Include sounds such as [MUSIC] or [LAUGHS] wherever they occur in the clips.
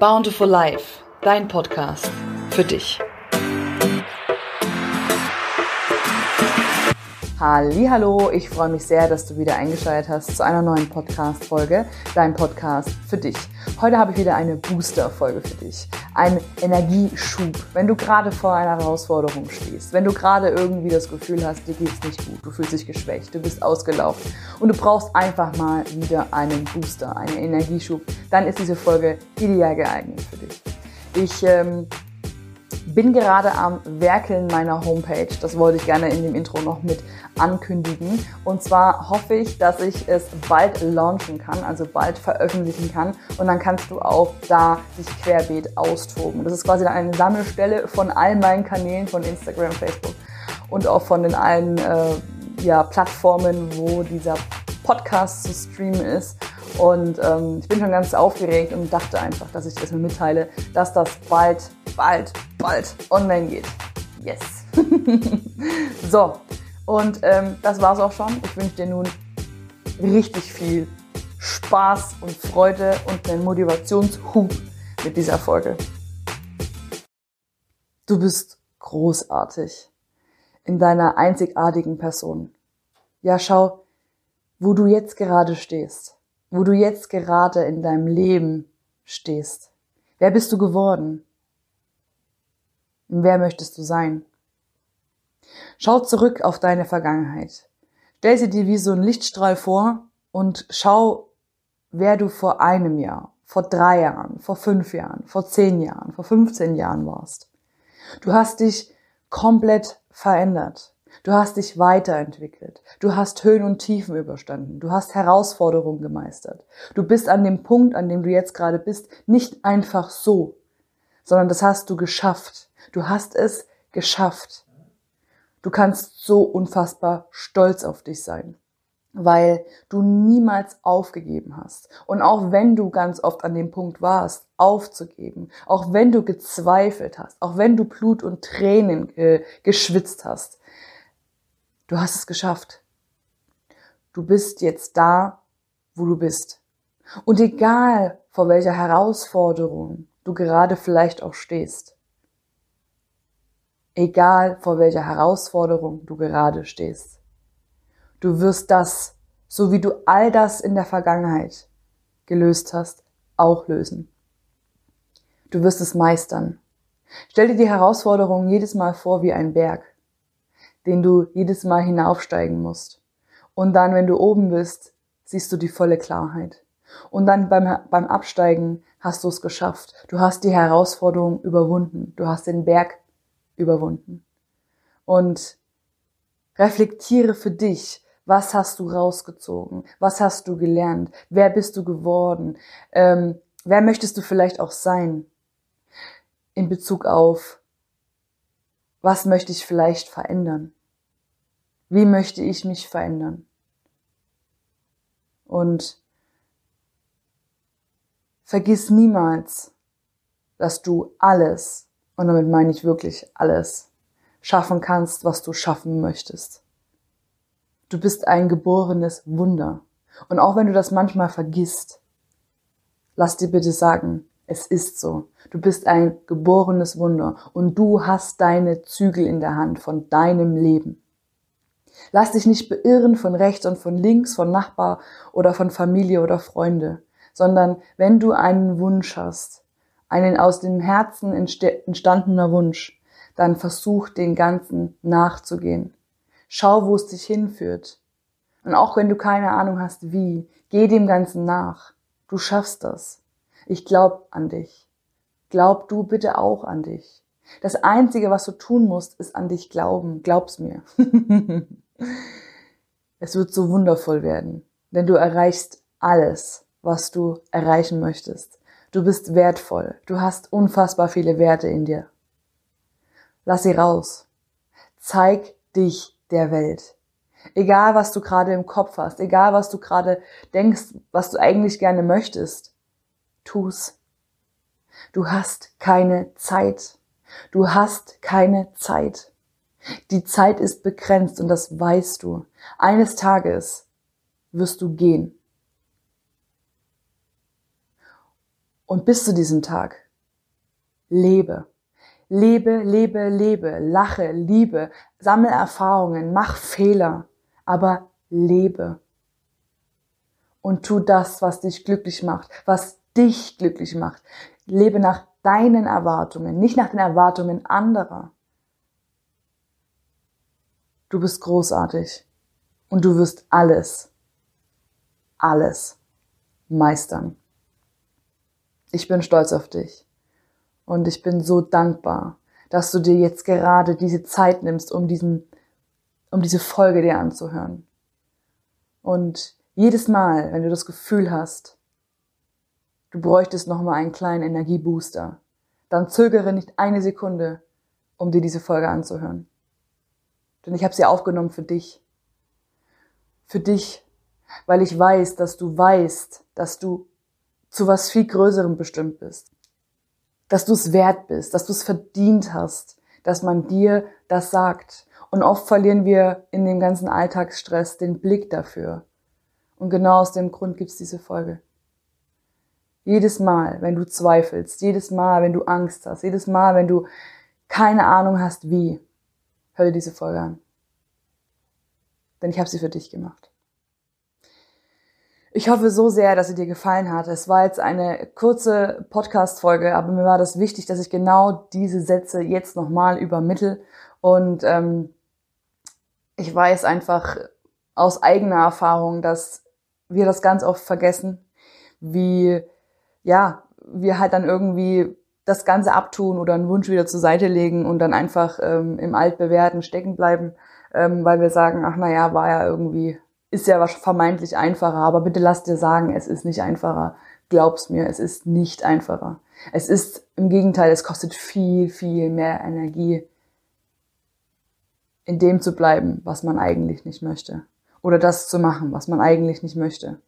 Bountiful Life, dein Podcast für dich. Hallo, ich freue mich sehr, dass du wieder eingeschaltet hast zu einer neuen Podcast Folge, dein Podcast für dich. Heute habe ich wieder eine Booster Folge für dich, ein Energieschub. Wenn du gerade vor einer Herausforderung stehst, wenn du gerade irgendwie das Gefühl hast, dir geht es nicht gut, du fühlst dich geschwächt, du bist ausgelaufen und du brauchst einfach mal wieder einen Booster, einen Energieschub, dann ist diese Folge ideal geeignet für dich. Ich ähm, bin gerade am Werkeln meiner Homepage. Das wollte ich gerne in dem Intro noch mit ankündigen. Und zwar hoffe ich, dass ich es bald launchen kann, also bald veröffentlichen kann. Und dann kannst du auch da dich querbeet austoben. Das ist quasi eine Sammelstelle von all meinen Kanälen von Instagram, Facebook und auch von den allen äh, ja, Plattformen, wo dieser Podcast zu streamen ist. Und ähm, ich bin schon ganz aufgeregt und dachte einfach, dass ich das mir mitteile, dass das bald, bald, bald online geht. Yes. [LAUGHS] so, und ähm, das war's auch schon. Ich wünsche dir nun richtig viel Spaß und Freude und einen Motivationshub mit dieser Folge. Du bist großartig in deiner einzigartigen Person. Ja, schau, wo du jetzt gerade stehst wo du jetzt gerade in deinem Leben stehst. Wer bist du geworden? Wer möchtest du sein? Schau zurück auf deine Vergangenheit. Stell sie dir wie so ein Lichtstrahl vor und schau, wer du vor einem Jahr, vor drei Jahren, vor fünf Jahren, vor zehn Jahren, vor 15 Jahren warst. Du hast dich komplett verändert. Du hast dich weiterentwickelt. Du hast Höhen und Tiefen überstanden. Du hast Herausforderungen gemeistert. Du bist an dem Punkt, an dem du jetzt gerade bist, nicht einfach so, sondern das hast du geschafft. Du hast es geschafft. Du kannst so unfassbar stolz auf dich sein, weil du niemals aufgegeben hast. Und auch wenn du ganz oft an dem Punkt warst, aufzugeben, auch wenn du gezweifelt hast, auch wenn du Blut und Tränen äh, geschwitzt hast, Du hast es geschafft. Du bist jetzt da, wo du bist. Und egal, vor welcher Herausforderung du gerade vielleicht auch stehst, egal vor welcher Herausforderung du gerade stehst, du wirst das, so wie du all das in der Vergangenheit gelöst hast, auch lösen. Du wirst es meistern. Stell dir die Herausforderung jedes Mal vor wie ein Berg den du jedes Mal hinaufsteigen musst. Und dann, wenn du oben bist, siehst du die volle Klarheit. Und dann beim, beim Absteigen hast du es geschafft. Du hast die Herausforderung überwunden. Du hast den Berg überwunden. Und reflektiere für dich, was hast du rausgezogen? Was hast du gelernt? Wer bist du geworden? Ähm, wer möchtest du vielleicht auch sein? In Bezug auf, was möchte ich vielleicht verändern? Wie möchte ich mich verändern? Und vergiss niemals, dass du alles, und damit meine ich wirklich alles, schaffen kannst, was du schaffen möchtest. Du bist ein geborenes Wunder. Und auch wenn du das manchmal vergisst, lass dir bitte sagen, es ist so. Du bist ein geborenes Wunder und du hast deine Zügel in der Hand von deinem Leben. Lass dich nicht beirren von rechts und von links, von Nachbar oder von Familie oder Freunde, sondern wenn du einen Wunsch hast, einen aus dem Herzen entstandener Wunsch, dann versuch den Ganzen nachzugehen. Schau, wo es dich hinführt. Und auch wenn du keine Ahnung hast, wie, geh dem Ganzen nach. Du schaffst das. Ich glaub an dich. Glaub du bitte auch an dich. Das Einzige, was du tun musst, ist an dich glauben. Glaub's mir. [LAUGHS] Es wird so wundervoll werden, denn du erreichst alles, was du erreichen möchtest. Du bist wertvoll. Du hast unfassbar viele Werte in dir. Lass sie raus. Zeig dich der Welt. Egal, was du gerade im Kopf hast, egal, was du gerade denkst, was du eigentlich gerne möchtest, tu's. Du hast keine Zeit. Du hast keine Zeit. Die Zeit ist begrenzt und das weißt du. Eines Tages wirst du gehen. Und bis zu diesem Tag lebe. Lebe, lebe, lebe, lache, liebe, sammle Erfahrungen, mach Fehler, aber lebe. Und tu das, was dich glücklich macht, was dich glücklich macht. Lebe nach deinen Erwartungen, nicht nach den Erwartungen anderer. Du bist großartig und du wirst alles, alles meistern. Ich bin stolz auf dich und ich bin so dankbar, dass du dir jetzt gerade diese Zeit nimmst, um diesen, um diese Folge dir anzuhören. Und jedes Mal, wenn du das Gefühl hast, du bräuchtest nochmal einen kleinen Energiebooster, dann zögere nicht eine Sekunde, um dir diese Folge anzuhören. Denn ich habe sie aufgenommen für dich. Für dich, weil ich weiß, dass du weißt, dass du zu was viel Größerem bestimmt bist. Dass du es wert bist, dass du es verdient hast, dass man dir das sagt. Und oft verlieren wir in dem ganzen Alltagsstress den Blick dafür. Und genau aus dem Grund gibt's diese Folge. Jedes Mal, wenn du zweifelst, jedes Mal, wenn du Angst hast, jedes Mal, wenn du keine Ahnung hast, wie, hör dir diese Folge an. Denn ich habe sie für dich gemacht. Ich hoffe so sehr, dass sie dir gefallen hat. Es war jetzt eine kurze Podcast-Folge, aber mir war das wichtig, dass ich genau diese Sätze jetzt nochmal übermittel. Und ähm, ich weiß einfach aus eigener Erfahrung, dass wir das ganz oft vergessen, wie, ja, wir halt dann irgendwie das Ganze abtun oder einen Wunsch wieder zur Seite legen und dann einfach ähm, im Altbewährten stecken bleiben, ähm, weil wir sagen, ach na ja, war ja irgendwie, ist ja vermeintlich einfacher, aber bitte lass dir sagen, es ist nicht einfacher. Glaub's mir, es ist nicht einfacher. Es ist im Gegenteil, es kostet viel, viel mehr Energie, in dem zu bleiben, was man eigentlich nicht möchte. Oder das zu machen, was man eigentlich nicht möchte.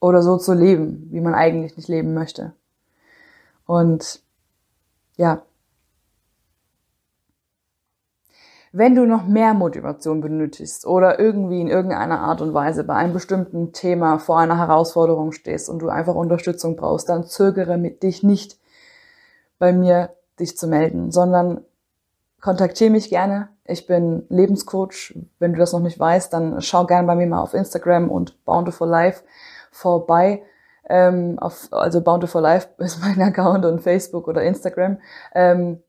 Oder so zu leben, wie man eigentlich nicht leben möchte. Und ja. Wenn du noch mehr Motivation benötigst oder irgendwie in irgendeiner Art und Weise bei einem bestimmten Thema vor einer Herausforderung stehst und du einfach Unterstützung brauchst, dann zögere mit dich nicht bei mir dich zu melden, sondern kontaktiere mich gerne. Ich bin Lebenscoach. Wenn du das noch nicht weißt, dann schau gerne bei mir mal auf Instagram und Bountiful Life vorbei. Ähm, auf, also Bountiful Life [LAUGHS] ist mein Account und Facebook oder Instagram. Ähm,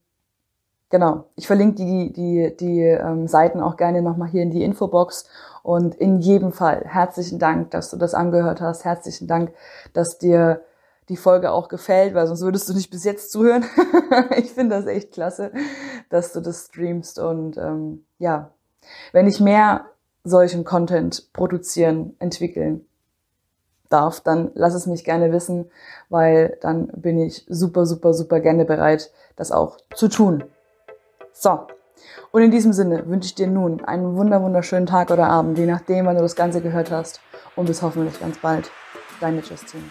genau. Ich verlinke die, die, die ähm, Seiten auch gerne nochmal hier in die Infobox. Und in jedem Fall herzlichen Dank, dass du das angehört hast. Herzlichen Dank, dass dir die Folge auch gefällt, weil sonst würdest du nicht bis jetzt zuhören. [LAUGHS] ich finde das echt klasse, dass du das streamst und ähm, ja, wenn ich mehr solchen Content produzieren, entwickeln darf, dann lass es mich gerne wissen, weil dann bin ich super, super, super gerne bereit, das auch zu tun. So. Und in diesem Sinne wünsche ich dir nun einen wunder, wunderschönen Tag oder Abend, je nachdem, wann du das Ganze gehört hast. Und bis hoffentlich ganz bald. Deine Justine.